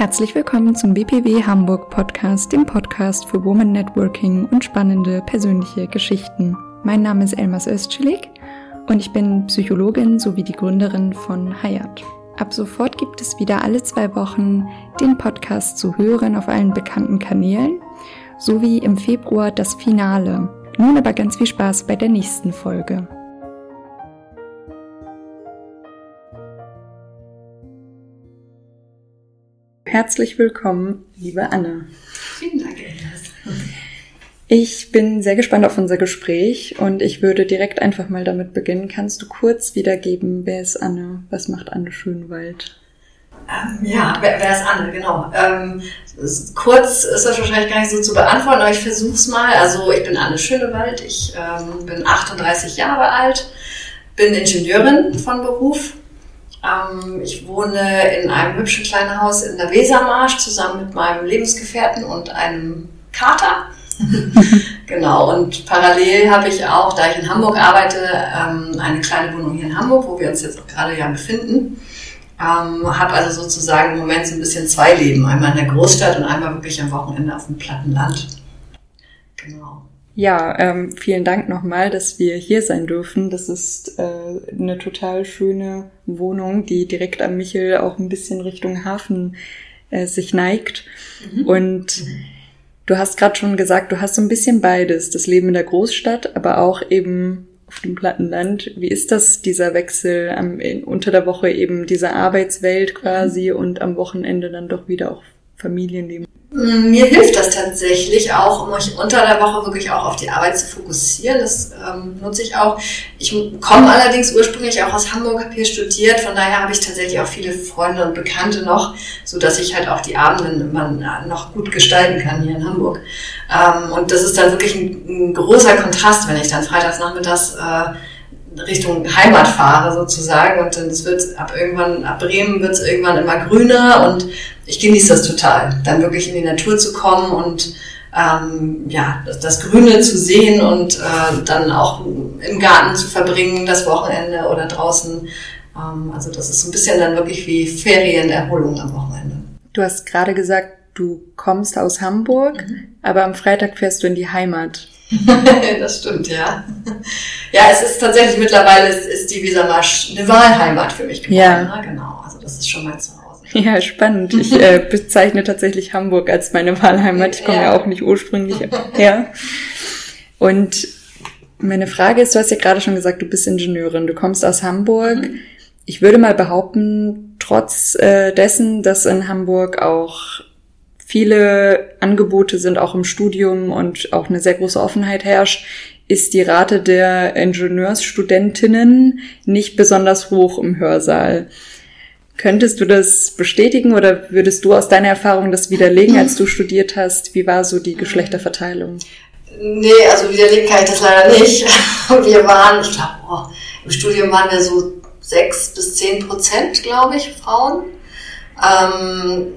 Herzlich willkommen zum BPW Hamburg Podcast, dem Podcast für Woman Networking und spannende persönliche Geschichten. Mein Name ist Elmas Özcelik und ich bin Psychologin sowie die Gründerin von Hayat. Ab sofort gibt es wieder alle zwei Wochen den Podcast zu hören auf allen bekannten Kanälen sowie im Februar das Finale. Nun aber ganz viel Spaß bei der nächsten Folge. Herzlich willkommen, liebe Anne. Vielen Dank, Elias. Ich bin sehr gespannt auf unser Gespräch und ich würde direkt einfach mal damit beginnen. Kannst du kurz wiedergeben, wer ist Anne? Was macht Anne Schönwald? Ähm, ja, wer, wer, ist Anne, genau. Ähm, kurz ist das wahrscheinlich gar nicht so zu beantworten, aber ich versuche es mal. Also ich bin Anne Schönewald, ich ähm, bin 38 Jahre alt, bin Ingenieurin von Beruf, ähm, ich wohne in einem hübschen kleinen Haus in der Wesermarsch zusammen mit meinem Lebensgefährten und einem Kater. genau, und parallel habe ich auch, da ich in Hamburg arbeite, ähm, eine kleine Wohnung hier in Hamburg, wo wir uns jetzt auch gerade ja befinden. Ähm, habe also sozusagen im Moment so ein bisschen zwei Leben, einmal in der Großstadt und einmal wirklich am Wochenende auf dem platten Land. Genau. Ja, ähm, vielen Dank nochmal, dass wir hier sein dürfen. Das ist äh, eine total schöne Wohnung, die direkt am Michel auch ein bisschen Richtung Hafen äh, sich neigt. Mhm. Und du hast gerade schon gesagt, du hast so ein bisschen beides, das Leben in der Großstadt, aber auch eben auf dem Plattenland. Wie ist das, dieser Wechsel am, in, unter der Woche eben diese Arbeitswelt quasi mhm. und am Wochenende dann doch wieder auch Familienleben? Mm, mir hilft das tatsächlich auch, um mich unter der Woche wirklich auch auf die Arbeit zu fokussieren. Das ähm, nutze ich auch. Ich komme allerdings ursprünglich auch aus Hamburg, habe hier studiert. Von daher habe ich tatsächlich auch viele Freunde und Bekannte noch, so dass ich halt auch die Abende immer noch gut gestalten kann hier in Hamburg. Ähm, und das ist dann wirklich ein, ein, großer Kontrast, wenn ich dann freitags nachmittags äh, Richtung Heimat fahre sozusagen und dann es wird ab irgendwann, ab Bremen wird es irgendwann immer grüner und ich genieße das total, dann wirklich in die Natur zu kommen und ähm, ja, das, das Grüne zu sehen und äh, dann auch im Garten zu verbringen, das Wochenende oder draußen. Ähm, also das ist ein bisschen dann wirklich wie Ferienerholung am Wochenende. Du hast gerade gesagt, du kommst aus Hamburg, mhm. aber am Freitag fährst du in die Heimat. das stimmt, ja. Ja, es ist tatsächlich mittlerweile ist, ist die Wesermarsch eine Wahlheimat für mich geworden. Ja. Ne? Genau, also das ist schon mein Zuhause. Ja, spannend. Ich äh, bezeichne tatsächlich Hamburg als meine Wahlheimat. Ich komme ja. ja auch nicht ursprünglich her. Und meine Frage ist, du hast ja gerade schon gesagt, du bist Ingenieurin, du kommst aus Hamburg. Mhm. Ich würde mal behaupten, trotz äh, dessen, dass in Hamburg auch viele Angebote sind, auch im Studium und auch eine sehr große Offenheit herrscht, ist die Rate der Ingenieursstudentinnen nicht besonders hoch im Hörsaal. Könntest du das bestätigen oder würdest du aus deiner Erfahrung das widerlegen, als du studiert hast? Wie war so die Geschlechterverteilung? Nee, also widerlegen kann ich das leider nicht. Wir waren, ich glaube, oh, im Studium waren wir so sechs bis zehn Prozent, glaube ich, Frauen. Ähm,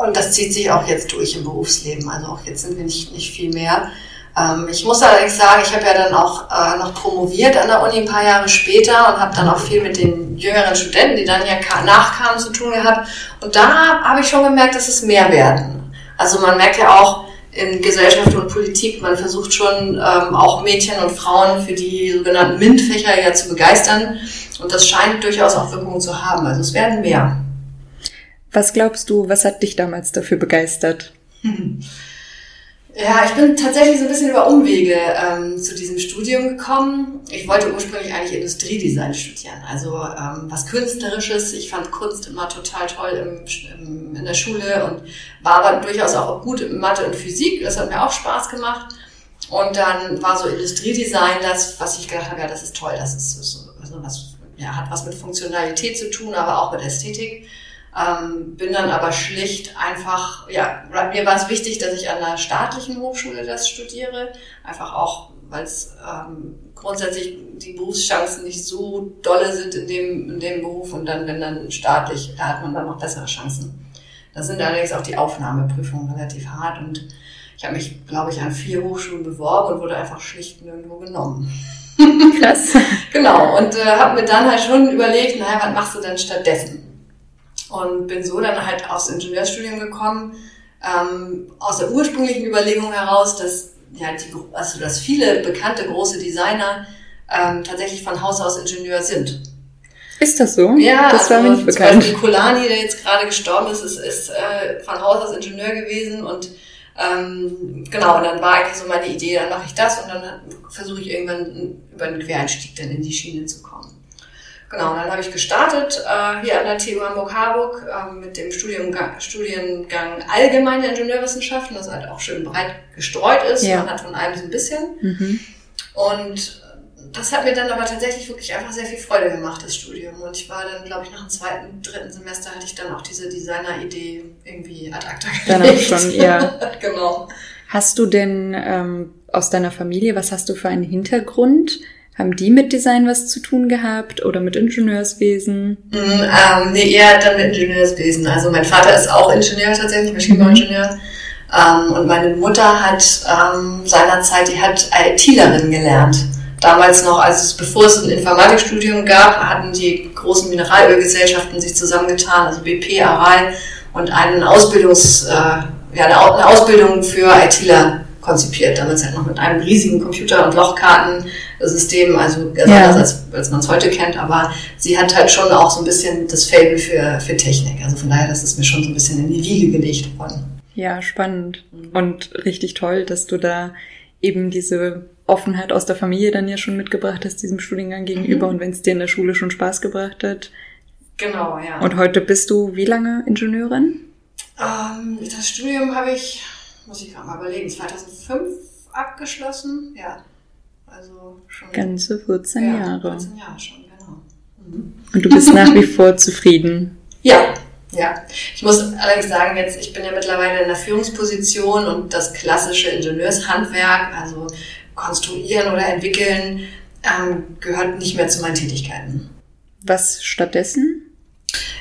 und das zieht sich auch jetzt durch im Berufsleben. Also auch jetzt sind wir nicht, nicht viel mehr. Ähm, ich muss allerdings sagen, ich habe ja dann auch äh, noch promoviert an der Uni ein paar Jahre später und habe dann auch viel mit den jüngeren Studenten, die dann ja nachkamen, zu tun gehabt. Und da habe ich schon gemerkt, dass es mehr werden. Also man merkt ja auch in Gesellschaft und Politik, man versucht schon ähm, auch Mädchen und Frauen für die sogenannten MINT-Fächer ja zu begeistern. Und das scheint durchaus auch Wirkung zu haben. Also es werden mehr. Was glaubst du, was hat dich damals dafür begeistert? Ja, ich bin tatsächlich so ein bisschen über Umwege ähm, zu diesem Studium gekommen. Ich wollte ursprünglich eigentlich Industriedesign studieren, also ähm, was Künstlerisches. Ich fand Kunst immer total toll im, im, in der Schule und war aber durchaus auch gut in Mathe und Physik. Das hat mir auch Spaß gemacht. Und dann war so Industriedesign das, was ich gedacht habe, ja, das ist toll, das ist so, also was, ja, hat was mit Funktionalität zu tun, aber auch mit Ästhetik. Ähm, bin dann aber schlicht einfach, ja, mir war es wichtig, dass ich an der staatlichen Hochschule das studiere, einfach auch, weil es ähm, grundsätzlich die Berufschancen nicht so dolle sind in dem, in dem Beruf und dann, wenn dann staatlich, da hat man dann noch bessere Chancen. Da sind allerdings auch die Aufnahmeprüfungen relativ hart und ich habe mich, glaube ich, an vier Hochschulen beworben und wurde einfach schlicht nirgendwo genommen. Krass. genau, und äh, habe mir dann halt schon überlegt, naja, was machst du denn stattdessen? Und bin so dann halt aufs Ingenieurstudium gekommen, ähm, aus der ursprünglichen Überlegung heraus, dass ja, die, also dass viele bekannte große Designer ähm, tatsächlich von Haus aus Ingenieur sind. Ist das so? Ja, das also war mir nicht zum bekannt. Beispiel Kolani, der jetzt gerade gestorben ist, ist, ist äh, von Haus aus Ingenieur gewesen und ähm, genau, und dann war eigentlich so meine Idee, dann mache ich das und dann versuche ich irgendwann über einen Quereinstieg dann in die Schiene zu kommen. Genau, und dann habe ich gestartet äh, hier an der TU Hamburg-Harburg äh, mit dem Studiengang, Studiengang Allgemeine Ingenieurwissenschaften, das halt auch schön breit gestreut ist. Ja. Man hat von allem so ein bisschen. Mhm. Und das hat mir dann aber tatsächlich wirklich einfach sehr viel Freude gemacht, das Studium. Und ich war dann, glaube ich, nach dem zweiten, dritten Semester hatte ich dann auch diese Designer-Idee irgendwie ad acta Dann auch schon, ja. genau. Hast du denn ähm, aus deiner Familie, was hast du für einen Hintergrund? Haben die mit Design was zu tun gehabt oder mit Ingenieurswesen? Mm, ähm, nee, eher dann mit Ingenieurswesen. Also mein Vater ist auch Ingenieur tatsächlich, Maschinenbauingenieur. Ähm, und meine Mutter hat ähm, seinerzeit, die hat ITlerin gelernt. Damals noch, also bevor es ein Informatikstudium gab, hatten die großen Mineralölgesellschaften sich zusammengetan, also BP, Aral, und einen Ausbildungs, äh, ja, eine, Au- eine Ausbildung für ITler konzipiert. Damals halt noch mit einem riesigen Computer- und Lochkartensystem, also ganz Ja. anders als, als man es heute kennt, aber sie hat halt schon auch so ein bisschen das Fable für, für Technik. Also von daher, das ist mir schon so ein bisschen in die Wiege gelegt worden. Ja, spannend. Und richtig toll, dass du da eben diese Offenheit aus der Familie dann ja schon mitgebracht hast, diesem Studiengang gegenüber. Mhm. Und wenn es dir in der Schule schon Spaß gebracht hat. Genau, ja. Und heute bist du wie lange Ingenieurin? Ähm, das Studium habe ich, muss ich gerade mal überlegen, 2005 abgeschlossen. Ja, also schon. Ganze 14 ja, Jahre. 14 Jahre schon, genau. Mhm. Und du bist nach wie vor zufrieden. Ja, ja. Ich muss allerdings sagen, jetzt, ich bin ja mittlerweile in der Führungsposition und das klassische Ingenieurshandwerk, also konstruieren oder entwickeln, ähm, gehört nicht mehr zu meinen Tätigkeiten. Was stattdessen?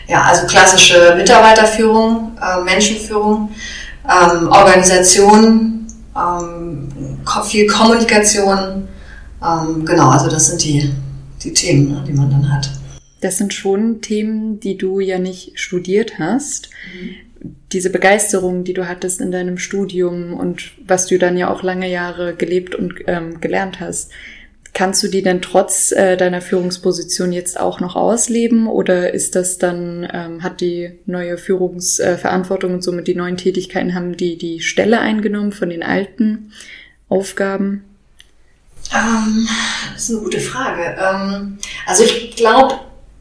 Ja, also klassische Mitarbeiterführung, äh, Menschenführung, ähm, Organisation, ähm, viel Kommunikation. Ähm, genau, also das sind die, die Themen, ne, die man dann hat. Das sind schon Themen, die du ja nicht studiert hast. Diese Begeisterung, die du hattest in deinem Studium und was du dann ja auch lange Jahre gelebt und ähm, gelernt hast. Kannst du die denn trotz äh, deiner Führungsposition jetzt auch noch ausleben oder ist das dann, ähm, hat die neue Führungsverantwortung äh, und somit die neuen Tätigkeiten, haben die die Stelle eingenommen von den alten Aufgaben? Ähm, das ist eine gute Frage. Ähm, also ich glaube,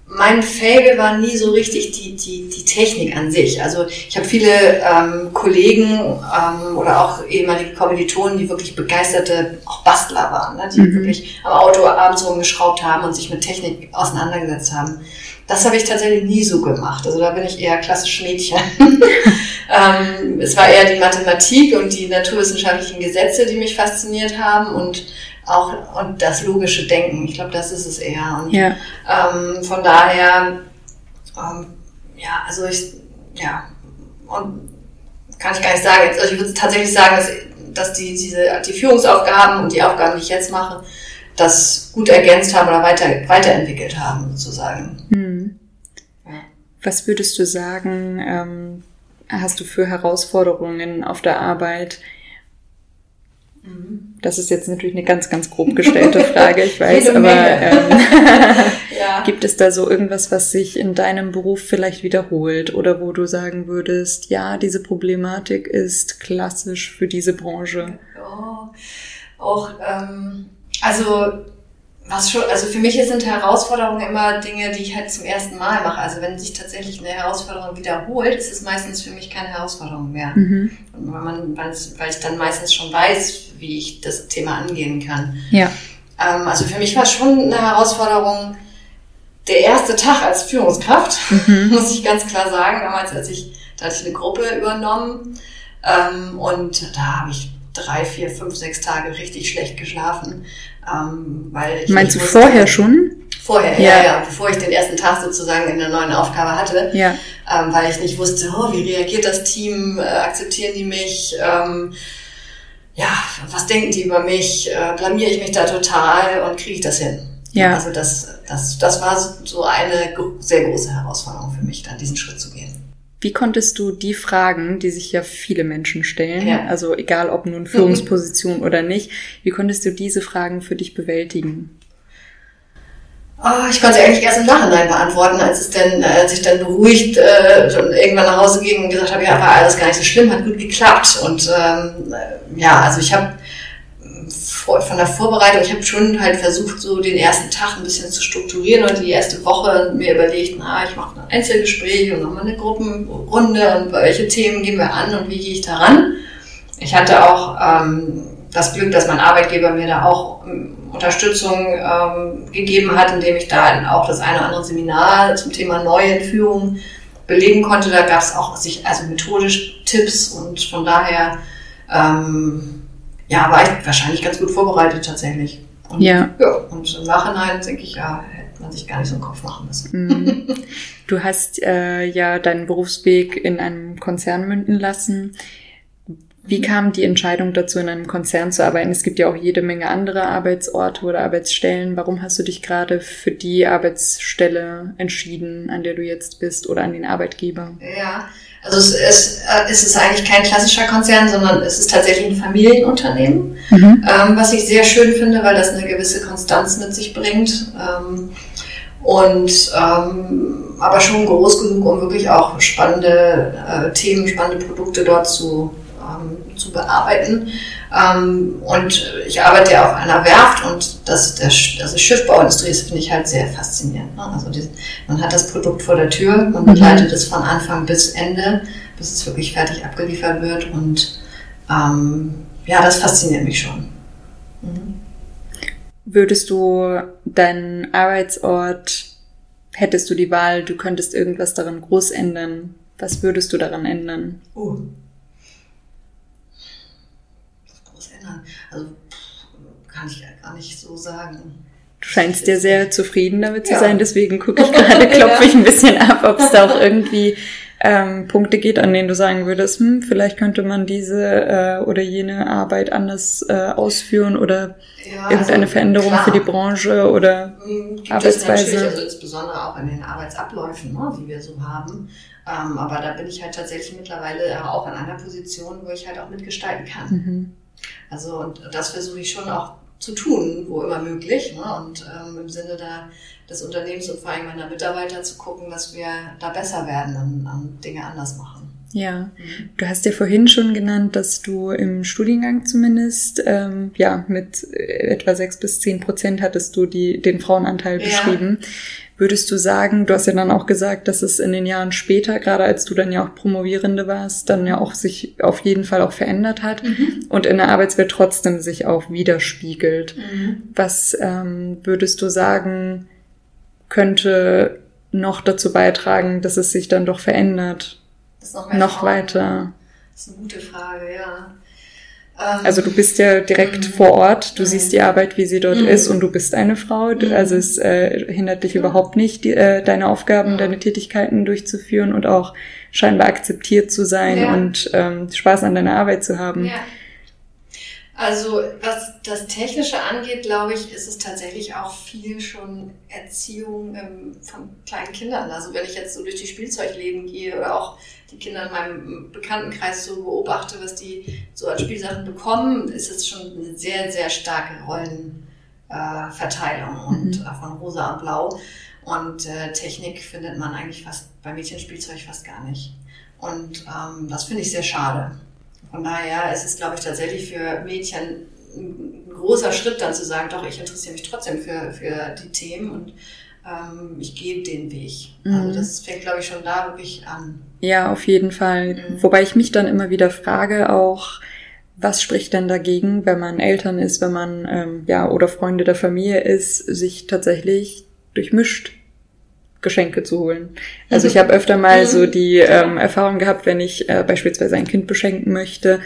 mein Fable war nie so richtig die, die, die Technik an sich. Also ich habe viele ähm, Kollegen ähm, oder auch ehemalige Kommilitonen, die wirklich begeisterte auch Bastler waren, ne? die Mhm. wirklich am Auto abends rumgeschraubt haben und sich mit Technik auseinandergesetzt haben. Das habe ich tatsächlich nie so gemacht. Also da bin ich eher klassisch Mädchen. ähm, es war eher die Mathematik und die naturwissenschaftlichen Gesetze, die mich fasziniert haben und auch und das logische Denken. Ich glaube, das ist es eher. Und Ja, ähm, von daher, ähm, ja, also ich, ja, und kann ich gar nicht sagen. Also ich würde tatsächlich sagen, dass, dass die, diese, die Führungsaufgaben und die Aufgaben, die ich jetzt mache, das gut ergänzt haben oder weiter, weiterentwickelt haben, sozusagen. Hm. Ja. Was würdest du sagen, ähm, hast du für Herausforderungen auf der Arbeit? Das ist jetzt natürlich eine ganz, ganz grob gestellte Frage, ich weiß, aber ähm, Ja. gibt es da so irgendwas, was sich in deinem Beruf vielleicht wiederholt oder wo du sagen würdest, ja, diese Problematik ist klassisch für diese Branche? Ja, auch, ähm, also, was schon, also für mich sind Herausforderungen immer Dinge, die ich halt zum ersten Mal mache. Also wenn sich tatsächlich eine Herausforderung wiederholt, ist es meistens für mich keine Herausforderung mehr. Mhm. Weil, man, weil ich dann meistens schon weiß, wie ich das Thema angehen kann. Ja. Ähm, also für mich war schon eine Herausforderung der erste Tag als Führungskraft, Mhm. muss ich ganz klar sagen. Damals, als ich, da hatte ich eine Gruppe übernommen ähm, und da habe ich drei, vier, fünf, sechs Tage richtig schlecht geschlafen, ähm, weil ich Meinst du wusste- vorher schon? Vorher, Ja. ja, ja, bevor ich den ersten Tag sozusagen in der neuen Aufgabe hatte Ja. ähm, weil ich nicht wusste, oh, wie reagiert das Team, äh, akzeptieren die mich, ähm, ja, was denken die über mich, äh, blamier ich mich da total und kriege ich das hin? Ja. Also das, das, das war so eine sehr große Herausforderung für mich, dann diesen Schritt zu gehen. Wie konntest du die Fragen, die sich ja viele Menschen stellen, ja. also egal ob nun Führungsposition oder nicht, wie konntest du diese Fragen für dich bewältigen? Oh, ich konnte eigentlich erst im Nachhinein beantworten, als es denn, als ich dann beruhigt äh, irgendwann nach Hause ging und gesagt habe, ja, war alles gar nicht so schlimm, hat gut geklappt. Und ähm, ja, also ich habe von der Vorbereitung, ich habe schon halt versucht, so den ersten Tag ein bisschen zu strukturieren und die erste Woche mir überlegt, na, ich mache ein Einzelgespräch und nochmal eine Gruppenrunde und welche Themen gehen wir an und wie gehe ich daran. Ich hatte auch ähm, das Glück, dass mein Arbeitgeber mir da auch ähm, Unterstützung ähm, gegeben hat, indem ich da auch das eine oder andere Seminar zum Thema neue Führung belegen konnte. Da gab es auch sich also methodisch Tipps und von daher ähm, ja, war ich wahrscheinlich ganz gut vorbereitet tatsächlich. Und, ja. ja. Und im Nachhinein denke ich, ja, hätte man sich gar nicht so einen Kopf machen müssen. Mhm. Du hast äh, ja deinen Berufsweg in einem Konzern münden lassen. Wie kam die Entscheidung dazu, in einem Konzern zu arbeiten? Es gibt ja auch jede Menge andere Arbeitsorte oder Arbeitsstellen. Warum hast du dich gerade für die Arbeitsstelle entschieden, an der du jetzt bist oder an den Arbeitgeber? Ja, also es ist, äh, es ist eigentlich kein klassischer Konzern, sondern es ist tatsächlich ein Familienunternehmen, mhm. ähm, was ich sehr schön finde, weil das eine gewisse Konstanz mit sich bringt. Ähm, und ähm, aber schon groß genug, um wirklich auch spannende äh, Themen, spannende Produkte dort zu, ähm, zu bearbeiten. Ähm, und ich arbeite ja auf einer Werft und das, der, also Schiffbauindustrie ist, finde ich halt sehr faszinierend. Ne? Also die, man hat das Produkt vor der Tür, man mhm. begleitet es von Anfang bis Ende, bis es wirklich fertig abgeliefert wird und ähm, ja, das fasziniert mich schon. Mhm. Würdest du deinen Arbeitsort, hättest du die Wahl, du könntest irgendwas daran groß ändern, was würdest du daran ändern? Oh. Ändern? Also kann ich gar nicht so sagen. Du scheinst dir sehr zufrieden damit zu ja. sein, deswegen gucke ich gerade, klopfe ich ein bisschen ab, ob es da auch irgendwie ähm, Punkte geht, an denen du sagen würdest, hm, vielleicht könnte man diese äh, oder jene Arbeit anders äh, ausführen oder ja, irgendeine also, Veränderung klar. für die Branche oder hm, Gibt Arbeitsweise. Also insbesondere auch in den Arbeitsabläufen, ne, die wir so haben. Ähm, aber da bin ich halt tatsächlich mittlerweile auch in einer Position, wo ich halt auch mitgestalten kann. Mhm. Also und das versuche ich schon auch zu tun, wo immer möglich. Ne? Und ähm, im Sinne da, des Unternehmens und vor allem meiner Mitarbeiter zu gucken, dass wir da besser werden und, und Dinge anders machen. Ja, mhm. du hast ja vorhin schon genannt, dass du im Studiengang zumindest, ähm, ja, mit etwa sechs bis zehn Prozent hattest du die, den Frauenanteil beschrieben. Würdest du sagen, du hast ja dann auch gesagt, dass es in den Jahren später, gerade als du dann ja auch Promovierende warst, dann ja auch sich auf jeden Fall auch verändert hat mhm. und in der Arbeitswelt trotzdem sich auch widerspiegelt. Mhm. Was ähm, würdest du sagen, könnte noch dazu beitragen, dass es sich dann doch verändert? noch, noch weiter? Das ist eine gute Frage, ja. Ähm, also du bist ja direkt mhm. vor Ort, du mhm. siehst die Arbeit, wie sie dort mhm. ist und du bist eine Frau. Du, also es äh, hindert dich überhaupt nicht, die, äh, deine Aufgaben, deine Tätigkeiten durchzuführen und auch scheinbar akzeptiert zu sein ja. und ähm, Spaß an deiner Arbeit zu haben. Ja. Also was das Technische angeht, glaube ich, ist es tatsächlich auch viel schon Erziehung ähm, von kleinen Kindern. Also wenn ich jetzt so durch die Spielzeugläden gehe oder auch die Kinder in meinem Bekanntenkreis so beobachte, was die so als Spielsachen bekommen, ist es schon eine sehr, sehr starke Rollenverteilung äh, und mhm. von rosa und blau. Und äh, Technik findet man eigentlich fast bei Mädchenspielzeug fast gar nicht. Und ähm, das finde ich sehr schade. Von daher ist es, glaube ich, tatsächlich für Mädchen ein großer Schritt dann zu sagen, doch, ich interessiere mich trotzdem für, für die Themen und ähm, ich gehe den Weg. Also mhm. Also das fängt, glaube ich, schon da wirklich an. Ja, auf jeden Fall. Mhm. Wobei ich mich dann immer wieder frage, auch, was spricht denn dagegen, wenn man Eltern ist, wenn man ähm, ja oder Freunde der Familie ist, sich tatsächlich durchmischt Geschenke zu holen. Also ich habe öfter mal mhm. so die ähm, Erfahrung gehabt, wenn ich äh, beispielsweise ein Kind beschenken möchte,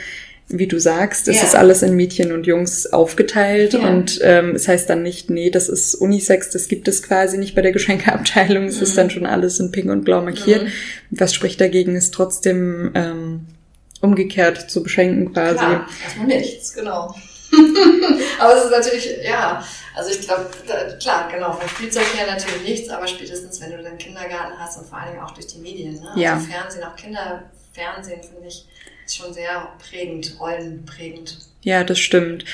wie du sagst, es ja. ist alles in Mädchen und Jungs aufgeteilt ja. und ähm, es heißt dann nicht, nee, das ist Unisex, das gibt es quasi nicht bei der Geschenkeabteilung, es mhm. ist dann schon alles in pink und blau markiert. Mhm. Was spricht dagegen, ist trotzdem ähm, umgekehrt zu beschenken quasi. Klar, erstmal nichts, genau. aber es ist natürlich, ja, also ich glaube, klar, genau, von Spielzeug her natürlich nichts, aber spätestens, wenn du den Kindergarten hast und vor allen Dingen auch durch die Medien, ne? Also Ja. Fernsehen, auch Kinderfernsehen, finde ich, ist schon sehr prägend, rollenprägend. Ja, das stimmt.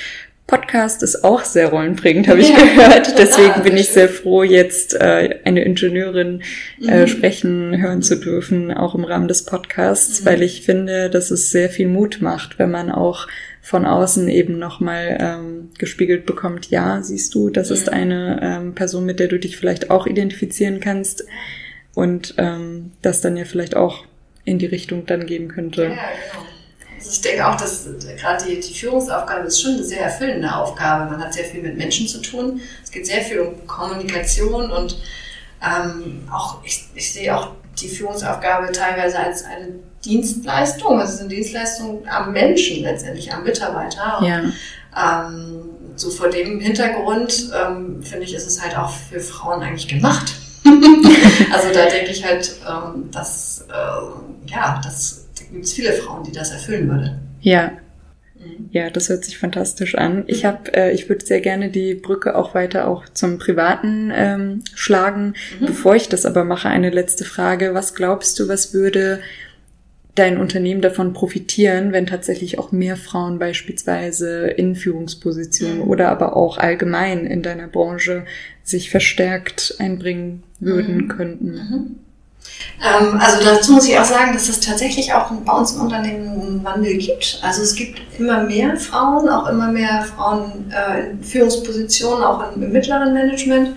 Podcast ist auch sehr rollenprägend, habe ich Ja. gehört. Deswegen bin ich sehr froh, jetzt äh, eine Ingenieurin äh, Mhm. sprechen, hören zu dürfen, auch im Rahmen des Podcasts, Mhm. weil ich finde, dass es sehr viel Mut macht, wenn man auch von außen eben nochmal ähm, gespiegelt bekommt, ja, siehst du, das ist Mhm. eine ähm, Person, mit der du dich vielleicht auch identifizieren kannst und ähm, das dann ja vielleicht auch in die Richtung dann gehen könnte. Ja, genau. Also ich denke auch, dass äh, gerade die, die Führungsaufgabe ist schon eine sehr erfüllende Aufgabe. Man hat sehr viel mit Menschen zu tun. Es geht sehr viel um Kommunikation und ähm, auch ich, ich sehe auch die Führungsaufgabe teilweise als eine Dienstleistung. Also es ist eine Dienstleistung am Menschen letztendlich, am Mitarbeiter. Ja, ähm, so vor dem Hintergrund ähm, finde ich, ist es halt auch für Frauen eigentlich gemacht. also da denke ich halt, ähm, dass äh, ja, das da gibt es viele Frauen, die das erfüllen würde. ja, Mhm. Ja, das hört sich fantastisch an. Ich habe, äh, ich würde sehr gerne die Brücke auch weiter auch zum Privaten ähm, schlagen. Mhm. Bevor ich das aber mache, eine letzte Frage: Was glaubst du, was würde dein Unternehmen davon profitieren, wenn tatsächlich auch mehr Frauen beispielsweise in Führungspositionen Mhm. oder aber auch allgemein in deiner Branche sich verstärkt einbringen würden Mhm. könnten? Mhm. Ähm, also dazu muss ich auch sagen, dass es tatsächlich auch bei uns im Unternehmen einen Wandel gibt. Also es gibt immer mehr Frauen, auch immer mehr Frauen äh, in Führungspositionen, auch im, im mittleren Management.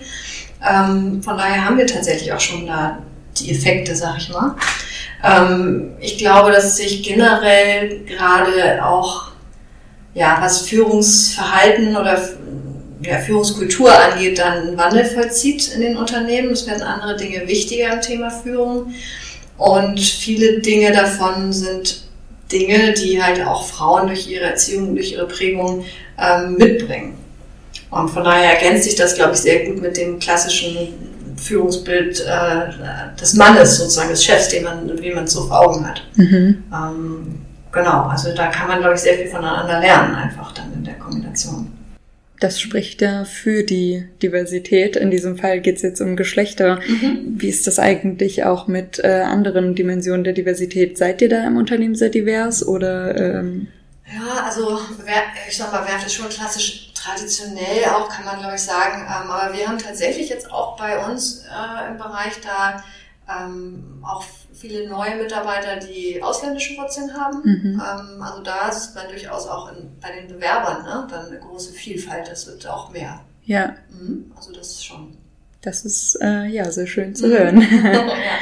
Ähm, von daher haben wir tatsächlich auch schon da die Effekte, sag ich mal. Ähm, ich glaube, dass sich generell gerade auch, ja, was Führungsverhalten oder ja, Führungskultur angeht, dann ein Wandel vollzieht in den Unternehmen. Es werden andere Dinge wichtiger im Thema Führung. Und viele Dinge davon sind Dinge, die halt auch Frauen durch ihre Erziehung, durch ihre Prägung ähm, mitbringen. Und von daher ergänzt sich das, glaube ich, sehr gut mit dem klassischen Führungsbild äh, des Mannes, sozusagen des Chefs, den man, wie man es so vor Augen hat. Mhm. Ähm, genau, also da kann man, glaube ich, sehr viel voneinander lernen, einfach dann in der Kombination. Das spricht ja für die Diversität. In diesem Fall geht es jetzt um Geschlechter. Wie ist das eigentlich auch mit äh, anderen Dimensionen der Diversität? Seid ihr da im Unternehmen sehr divers oder ähm, Ja, also ich sag mal, Werft ist schon klassisch traditionell auch, kann man glaube ich sagen. Ähm, aber wir haben tatsächlich jetzt auch bei uns äh, im Bereich da ähm, auch viele neue Mitarbeiter, die ausländische Wurzeln haben. Mhm. Ähm, also da ist man durchaus auch in, bei den Bewerbern ne, dann eine große Vielfalt. Das wird auch mehr. ja, Mhm. Also das ist schon. das ist äh, ja sehr schön zu Mhm. hören. ja.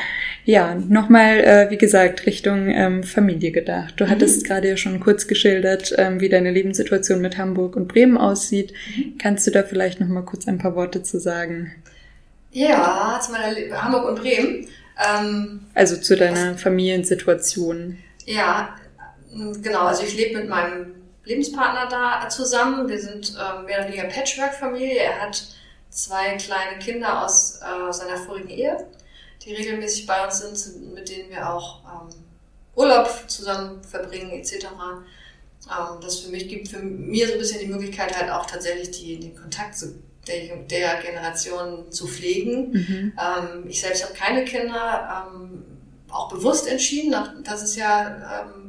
Ja, nochmal, äh, wie gesagt, Richtung ähm, Familie gedacht. Du Mhm. hattest gerade ja schon kurz geschildert, ähm, wie deine Lebenssituation mit Hamburg und Bremen aussieht. Mhm. Kannst du da vielleicht nochmal kurz ein paar Worte zu sagen? ja, zu meiner Le Hamburg und Bremen. Ähm, Also zu deiner Familiensituation. Ja, m, genau. Also ich lebe mit meinem Lebenspartner da zusammen. Wir sind ähm, mehr oder weniger Patchwork-Familie. Er hat zwei kleine Kinder aus äh, seiner vorigen Ehe, die regelmäßig bei uns sind, mit denen wir auch ähm, Urlaub zusammen verbringen etc. Ähm, das für mich gibt für mir so ein bisschen die Möglichkeit halt auch tatsächlich die, den Kontakt zu der, der Generation zu pflegen. Mhm. Ähm, ich selbst habe keine Kinder, ähm, auch bewusst entschieden. auch Das ist ja ähm,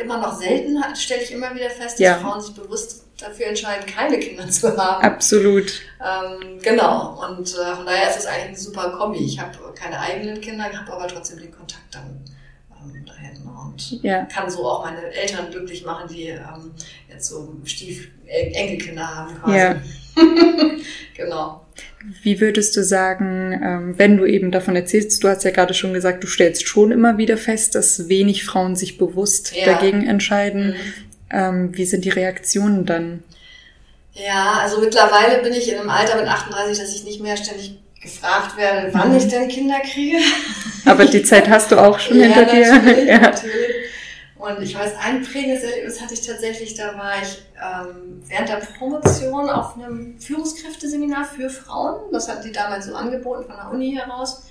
immer noch selten, stelle ich immer wieder fest, dass Ja. Frauen sich bewusst dafür entscheiden, keine Kinder zu haben. Absolut. Ähm, genau, und äh, von daher ist es eigentlich eine super Kombi. Ich habe keine eigenen Kinder, habe aber trotzdem den Kontakt dann ähm, dahin und Ja. kann so auch meine Eltern glücklich machen, die ähm, jetzt so Stief En- Enkelkinder haben quasi. Ja. genau. Wie würdest du sagen, ähm, wenn du eben davon erzählst, du hast ja gerade schon gesagt, du stellst schon immer wieder fest, dass wenig Frauen sich bewusst Ja. dagegen entscheiden. Mhm. Ähm, wie sind die Reaktionen dann? Ja, also mittlerweile bin ich in einem Alter mit 38, dass ich nicht mehr ständig gefragt werde, wann Mhm. ich denn Kinder kriege. Aber die Zeit hast du auch schon hinter dir. Natürlich, Ja. natürlich. Und ich weiß, ein prägendes Erlebnis hatte ich tatsächlich, da war ich ähm, während der Promotion auf einem Führungskräfteseminar für Frauen. Das hatten die damals so angeboten von der Uni heraus.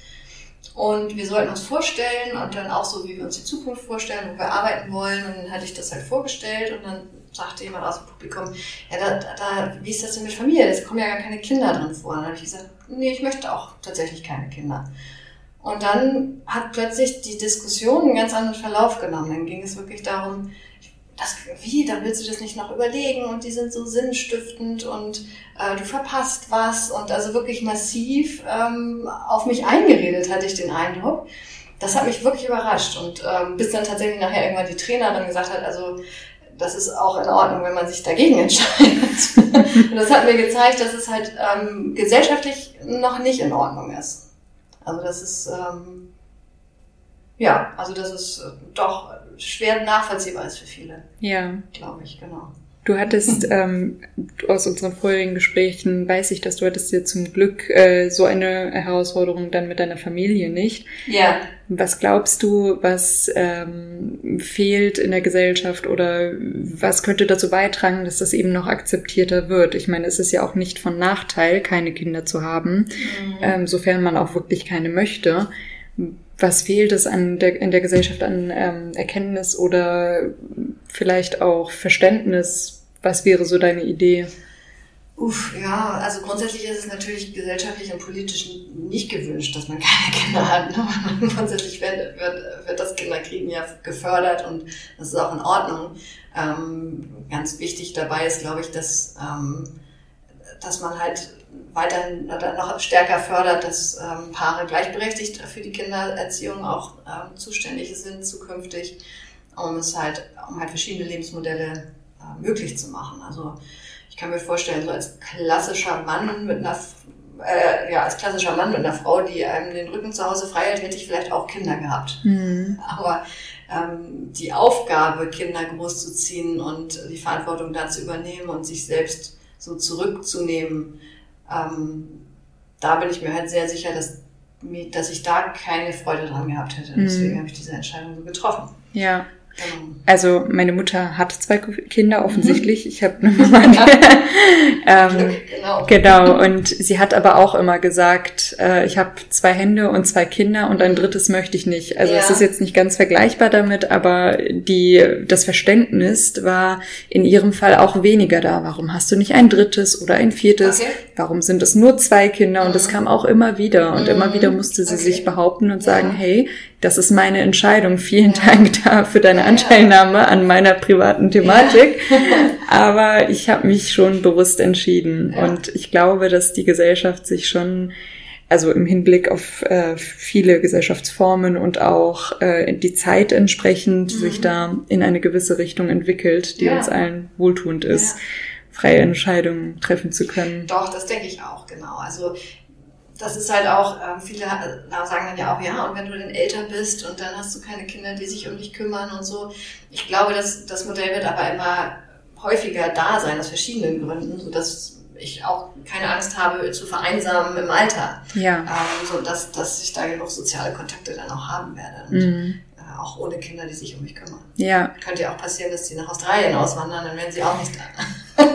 Und wir sollten uns vorstellen und dann auch so, wie wir uns die Zukunft vorstellen, wo wir arbeiten wollen. Und dann hatte ich das halt vorgestellt und dann sagte jemand aus dem Publikum, ja, da, da, wie ist das denn mit Familie? Es kommen ja gar keine Kinder drin vor. Und dann habe ich gesagt, nee, ich möchte auch tatsächlich keine Kinder. Und dann hat plötzlich die Diskussion einen ganz anderen Verlauf genommen. Dann ging es wirklich darum, das, wie, dann willst du das nicht noch überlegen und die sind so sinnstiftend und äh, du verpasst was und also wirklich massiv ähm, auf mich eingeredet, hatte ich den Eindruck. Das hat mich wirklich überrascht und ähm, bis dann tatsächlich nachher irgendwann die Trainerin gesagt hat, also das ist auch in Ordnung, wenn man sich dagegen entscheidet. und das hat mir gezeigt, dass es halt ähm, gesellschaftlich noch nicht in Ordnung ist. Also das ist ähm, ja, also das ist äh, doch schwer nachvollziehbar ist für viele. Ja. Glaube ich, genau. Du hattest ähm, aus unseren vorherigen Gesprächen weiß ich, dass du hattest dir zum Glück äh, so eine Herausforderung dann mit deiner Familie nicht. Ja. Was glaubst du, was ähm, fehlt in der Gesellschaft oder was könnte dazu beitragen, dass das eben noch akzeptierter wird? Ich meine, es ist ja auch nicht von Nachteil, keine Kinder zu haben, mhm. ähm, sofern man auch wirklich keine möchte was fehlt es an der, in der Gesellschaft an ähm, Erkenntnis oder vielleicht auch Verständnis? Was wäre so deine Idee? Uff, ja, also grundsätzlich ist es natürlich gesellschaftlich und politisch nicht gewünscht, dass man keine Kinder hat. Ne? Grundsätzlich wird, wird, wird das Kinderkriegen ja gefördert und das ist auch in Ordnung. Ähm, ganz wichtig dabei ist, glaube ich, dass, ähm, dass man halt weiterhin noch stärker fördert, dass ähm, Paare gleichberechtigt für die Kindererziehung auch ähm, zuständig sind zukünftig, um es halt, um halt verschiedene Lebensmodelle möglich zu machen. Also ich kann mir vorstellen, so als klassischer Mann mit einer äh, ja, als klassischer Mann mit einer Frau, die einem den Rücken zu Hause frei hält, hätte ich vielleicht auch Kinder gehabt. Mhm. Aber ähm, die Aufgabe, Kinder großzuziehen und die Verantwortung da zu übernehmen und sich selbst so zurückzunehmen, ähm, da bin ich mir halt sehr sicher, dass, dass ich da keine Freude dran gehabt hätte. Deswegen mhm. habe ich diese Entscheidung so getroffen. Ja. Also meine Mutter hat zwei Kinder offensichtlich. Mhm. Ich habe eine Mama. ähm, genau. genau. Und sie hat aber auch immer gesagt, äh, ich habe zwei Hände und zwei Kinder und ein drittes möchte ich nicht. Also ja. es ist jetzt nicht ganz vergleichbar damit, aber die das Verständnis war in ihrem Fall auch weniger da. Warum hast du nicht ein drittes oder ein viertes? Okay. Warum sind es nur zwei Kinder? Und das mhm. kam auch immer wieder und mhm. immer wieder musste sie okay. sich behaupten und sagen, ja. hey, das ist meine Entscheidung. Vielen ja. Dank da für deine Anteilnahme an meiner privaten Thematik. Ja. Aber ich habe mich schon bewusst entschieden. Ja. Und ich glaube, dass die Gesellschaft sich schon, also im Hinblick auf äh, viele Gesellschaftsformen und auch äh, die Zeit entsprechend, mhm. sich da in eine gewisse Richtung entwickelt, die uns allen wohltuend ist freie Entscheidungen treffen zu können. Doch, das denke ich auch, genau. Also das ist halt auch, ähm, viele sagen dann ja auch, ja, und wenn du dann älter bist und dann hast du keine Kinder, die sich um dich kümmern und so. Ich glaube, dass das Modell wird aber immer häufiger da sein, aus verschiedenen Gründen, sodass ich auch keine Angst habe zu vereinsamen im Alter. Ja. Ähm, so dass, dass ich da genug soziale Kontakte dann auch haben werde. Und, mhm. äh, auch ohne Kinder, die sich um mich kümmern. Ja. Könnte ja auch passieren, dass die nach Australien auswandern, dann werden sie auch nicht da.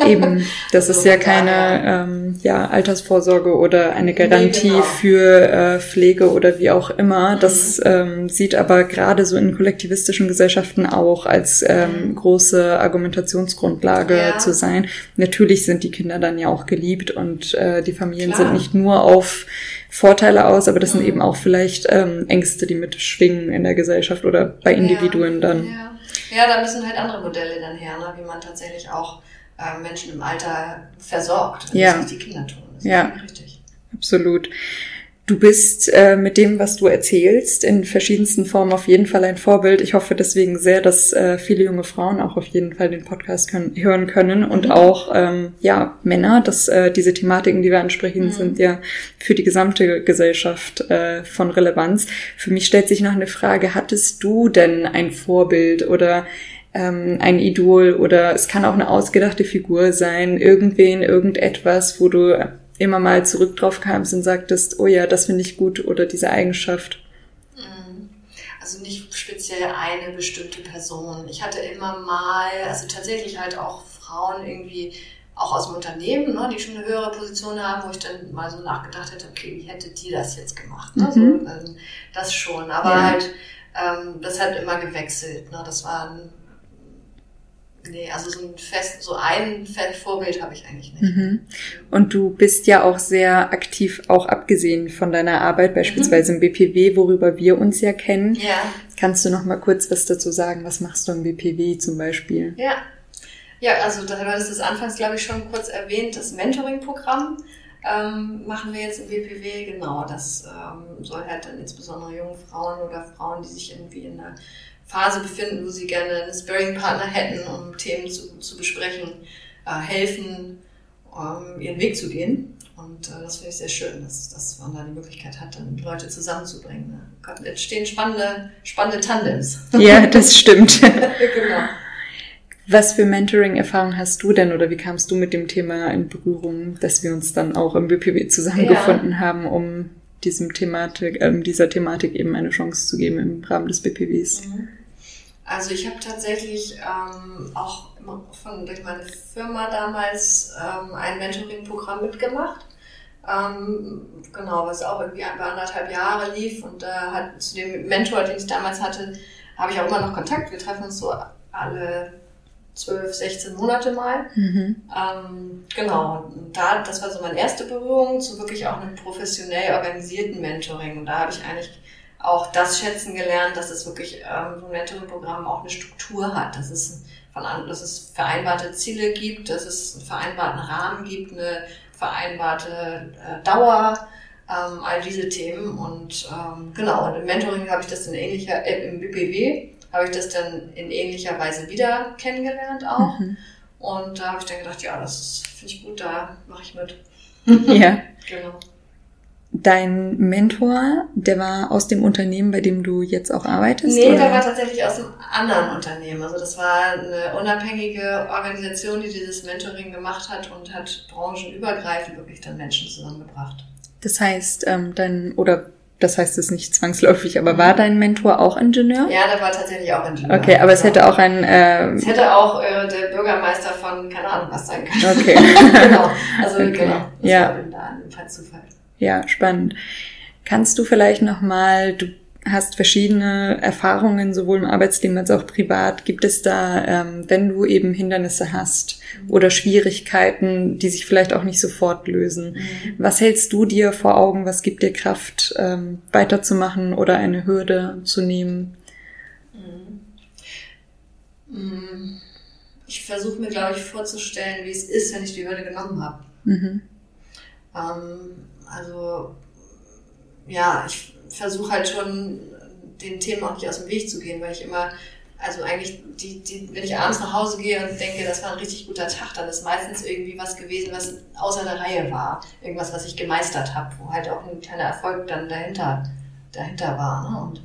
Eben, das ist ja keine ähm, ja, Altersvorsorge oder eine Garantie nee, genau. für äh, Pflege oder wie auch immer. Das mhm. ähm, sieht aber gerade so in kollektivistischen Gesellschaften auch als ähm, mhm. große Argumentationsgrundlage ja. zu sein. Natürlich sind die Kinder dann ja auch geliebt und äh, die Familien Klar. sind nicht nur auf Vorteile aus, aber das mhm. sind eben auch vielleicht ähm, Ängste, die mitschwingen in der Gesellschaft oder bei Individuen dann. Ja. ja, da müssen halt andere Modelle dann her, ne? wie man tatsächlich auch äh, Menschen im Alter versorgt, wenn ja. das nicht die Kinder tun. Das ja, richtig. absolut. Du bist äh, mit dem, was du erzählst, in verschiedensten Formen auf jeden Fall ein Vorbild. Ich hoffe deswegen sehr, dass äh, viele junge Frauen auch auf jeden Fall den Podcast können, hören können und mhm. auch ähm, ja Männer. Dass äh, diese Thematiken, die wir ansprechen, mhm. sind ja für die gesamte Gesellschaft äh, von Relevanz. Für mich stellt sich noch eine Frage: Hattest du denn ein Vorbild oder ähm, ein Idol oder es kann auch eine ausgedachte Figur sein, irgendwen, irgendetwas, wo du immer mal zurück drauf kamst und sagtest, oh ja, das finde ich gut oder diese Eigenschaft. Mhm. Also nicht speziell eine bestimmte Person. Ich hatte immer mal, also tatsächlich halt auch Frauen irgendwie auch aus dem Unternehmen, ne, die schon eine höhere Position haben, wo ich dann mal so nachgedacht hätte, okay, wie hätte die das jetzt gemacht? Ne? Mhm. So, ähm, das schon, aber ja. halt, ähm, das hat immer gewechselt. Ne? Das waren nee, also so ein fest, so ein Vorbild habe ich eigentlich nicht. Mhm. Und du bist ja auch sehr aktiv, auch abgesehen von deiner Arbeit, beispielsweise mhm. im BPW, worüber wir uns ja kennen. Ja. Kannst du noch mal kurz was dazu sagen? Was machst du im BPW zum Beispiel? Ja. Ja, also da hattest du es anfangs, glaube ich, schon kurz erwähnt, das Mentoring-Programm ähm, machen wir jetzt im BPW. Genau, das ähm, soll halt dann insbesondere junge Frauen oder Frauen, die sich irgendwie in einer Phase befinden, wo sie gerne einen Sparring-Partner hätten, um Themen zu, zu besprechen, äh, helfen, um ihren Weg zu gehen. Und äh, das finde ich sehr schön, dass, dass man da die Möglichkeit hat, dann Leute zusammenzubringen. Da entstehen spannende, spannende Tandems. Ja, das stimmt. genau. Was für Mentoring-Erfahrungen hast du denn oder wie kamst du mit dem Thema in Berührung, dass wir uns dann auch im BPW zusammengefunden ja. haben, um diesem Thematik, äh, dieser Thematik eben eine Chance zu geben im Rahmen des BPWs? Mhm. Also ich habe tatsächlich ähm, auch von, durch meine Firma damals ähm, ein Mentoring-Programm mitgemacht. Ähm, genau, was auch irgendwie über anderthalb Jahre lief und da äh, hat zu dem Mentor, den ich damals hatte, habe ich auch immer noch Kontakt. Wir treffen uns so alle 12, 16 Monate mal. Mhm. Ähm, genau, und da, das war so meine erste Berührung zu wirklich auch einem professionell organisierten Mentoring. Und da habe ich eigentlich auch das schätzen gelernt, dass es wirklich ähm, so ein Mentoring-Programm auch eine Struktur hat, dass es, von, dass es vereinbarte Ziele gibt, dass es einen vereinbarten Rahmen gibt, eine vereinbarte äh, Dauer, ähm, all diese Themen. Und ähm, genau, und im Mentoring habe ich das in ähnlicher, äh, im BPW habe ich das dann in ähnlicher Weise wieder kennengelernt auch. Mhm. Und da habe ich dann gedacht, ja, das finde ich gut, da mache ich mit. Ja. genau. Dein Mentor, der war aus dem Unternehmen, bei dem du jetzt auch arbeitest? Nee, oder? der war tatsächlich aus einem anderen Unternehmen. Also das war eine unabhängige Organisation, die dieses Mentoring gemacht hat und hat branchenübergreifend wirklich dann Menschen zusammengebracht. Das heißt, ähm, dein, oder das heißt es nicht zwangsläufig, aber war dein Mentor auch Ingenieur? Ja, der war tatsächlich auch Ingenieur. Okay, aber es hätte auch ein... Äh, es hätte auch äh, der Bürgermeister von, keine Ahnung, was sein können. Okay. genau, also okay. genau, das ja. war da in dem Fall Zufall. Ja, spannend. Kannst du vielleicht nochmal, du hast verschiedene Erfahrungen, sowohl im Arbeitsleben als auch privat. Gibt es da, ähm, wenn du eben Hindernisse hast oder Schwierigkeiten, die sich vielleicht auch nicht sofort lösen, mhm. was hältst du dir vor Augen? Was gibt dir Kraft, ähm, weiterzumachen oder eine Hürde zu nehmen? Mhm. Mhm. Ich versuche mir, glaube ich, vorzustellen, wie es ist, wenn ich die Hürde genommen habe. Mhm. Ähm, also, ja, ich versuche halt schon den Themen auch nicht aus dem Weg zu gehen, weil ich immer, also eigentlich, die, die, wenn ich abends nach Hause gehe und denke, das war ein richtig guter Tag, dann ist meistens irgendwie was gewesen, was außer der Reihe war. Irgendwas, was ich gemeistert habe, wo halt auch ein kleiner Erfolg dann dahinter, dahinter war. Ne? Und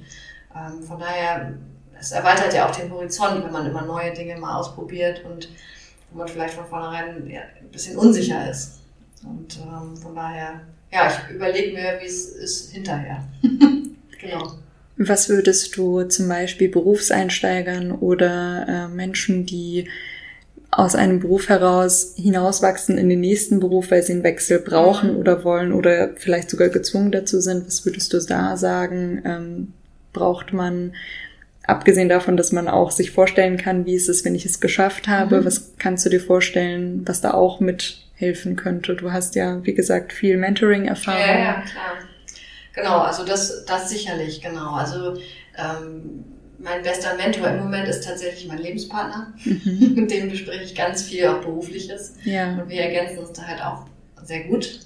ähm, von daher, es erweitert ja auch den Horizont, wenn man immer neue Dinge mal ausprobiert und wo man vielleicht von vornherein ja, ein bisschen unsicher ist. Und ähm, von daher ja, ich überlege mir, wie es ist hinterher. genau. Was würdest du zum Beispiel Berufseinsteigern oder äh, Menschen, die aus einem Beruf heraus hinauswachsen in den nächsten Beruf, weil sie einen Wechsel brauchen mhm. oder wollen oder vielleicht sogar gezwungen dazu sind, was würdest du da sagen? Ähm, braucht man, abgesehen davon, dass man auch sich vorstellen kann, wie ist es, wenn ich es geschafft habe, mhm. was kannst du dir vorstellen, was da auch mit helfen könnte. Du hast ja, wie gesagt, viel Mentoring-Erfahrung. Ja, ja, klar. Genau, also das, das sicherlich, genau. Also ähm, mein bester Mentor im Moment ist tatsächlich mein Lebenspartner. Mhm. Mit dem bespreche ich ganz viel, auch berufliches. Ja. Und wir ergänzen uns da halt auch sehr gut.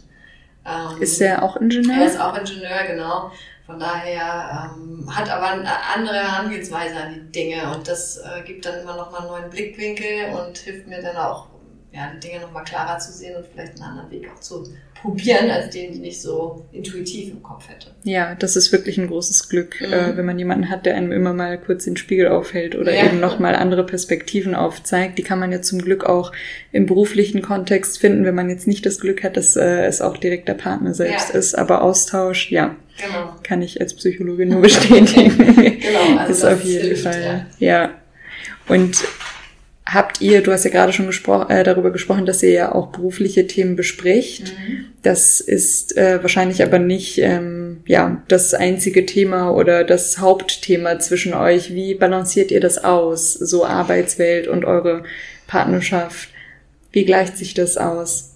Ähm, ist er auch Ingenieur? Er ist auch Ingenieur, genau. Von daher ähm, hat aber eine andere Herangehensweise an die Dinge und das äh, gibt dann immer noch mal einen neuen Blickwinkel und hilft mir dann auch ja, die Dinge nochmal klarer zu sehen und vielleicht einen anderen Weg auch zu probieren, als den, den ich so intuitiv im Kopf hätte. Ja, das ist wirklich ein großes Glück, mhm. äh, wenn man jemanden hat, der einem immer mal kurz den Spiegel aufhält oder ja. eben nochmal andere Perspektiven aufzeigt. Die kann man ja zum Glück auch im beruflichen Kontext finden, wenn man jetzt nicht das Glück hat, dass äh, es auch direkt der Partner selbst ja. ist. Aber Austausch, ja, genau. kann ich als Psychologin nur bestätigen. genau, also ist das auf jeden Fall. ja. ja. Und habt ihr, du hast ja gerade schon gespro äh, darüber gesprochen, dass ihr ja auch berufliche Themen bespricht. Mhm. Das ist äh, wahrscheinlich aber nicht ähm, ja das einzige Thema oder das Hauptthema zwischen euch? Wie balanciert ihr das aus, so Arbeitswelt und eure Partnerschaft? Wie gleicht sich das aus?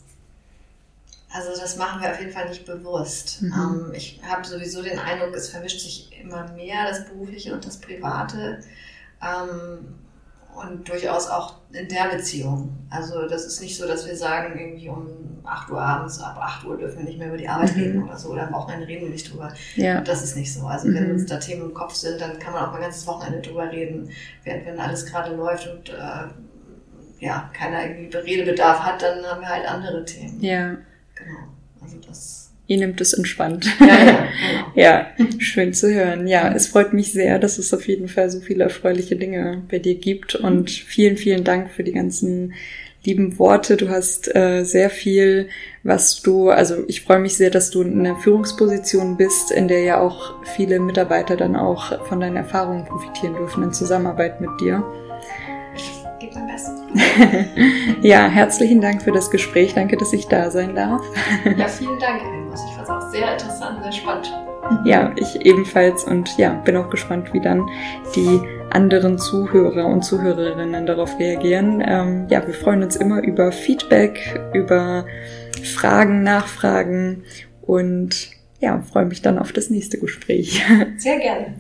Also das machen wir auf jeden Fall nicht bewusst. Mhm. Ähm, ich habe sowieso den Eindruck, es vermischt sich immer mehr das Berufliche und das Private. Ähm, und durchaus auch in der Beziehung. Also das ist nicht so, dass wir sagen, irgendwie um 8 Uhr abends, ab 8 Uhr dürfen wir nicht mehr über die Arbeit mhm. reden oder so, oder am Wochenende reden wir nicht drüber. Ja. Das ist nicht so. Also mhm. wenn uns da Themen im Kopf sind, dann kann man auch mal ganzes Wochenende drüber reden, während wenn alles gerade läuft und äh, ja, keiner irgendwie Redebedarf hat, dann haben wir halt andere Themen. Ja. Genau. Also das Ihr nehmt es entspannt. Ja, ja, ja, schön zu hören. Ja, es freut mich sehr, dass es auf jeden Fall so viele erfreuliche Dinge bei dir gibt. Und vielen, vielen Dank für die ganzen lieben Worte. Du hast äh, sehr viel, was du, also ich freue mich sehr, dass du in einer Führungsposition bist, in der ja auch viele Mitarbeiter dann auch von deinen Erfahrungen profitieren dürfen in Zusammenarbeit mit dir. ja, herzlichen Dank für das Gespräch. Danke, dass ich da sein darf. ja, vielen Dank, Elmos. Ich fand es auch sehr interessant, sehr spannend. Ja, ich ebenfalls und ja, bin auch gespannt, wie dann die anderen Zuhörer und Zuhörerinnen darauf reagieren. Ähm, ja, wir freuen uns immer über Feedback, über Fragen, Nachfragen und ja, freue mich dann auf das nächste Gespräch. Sehr gerne.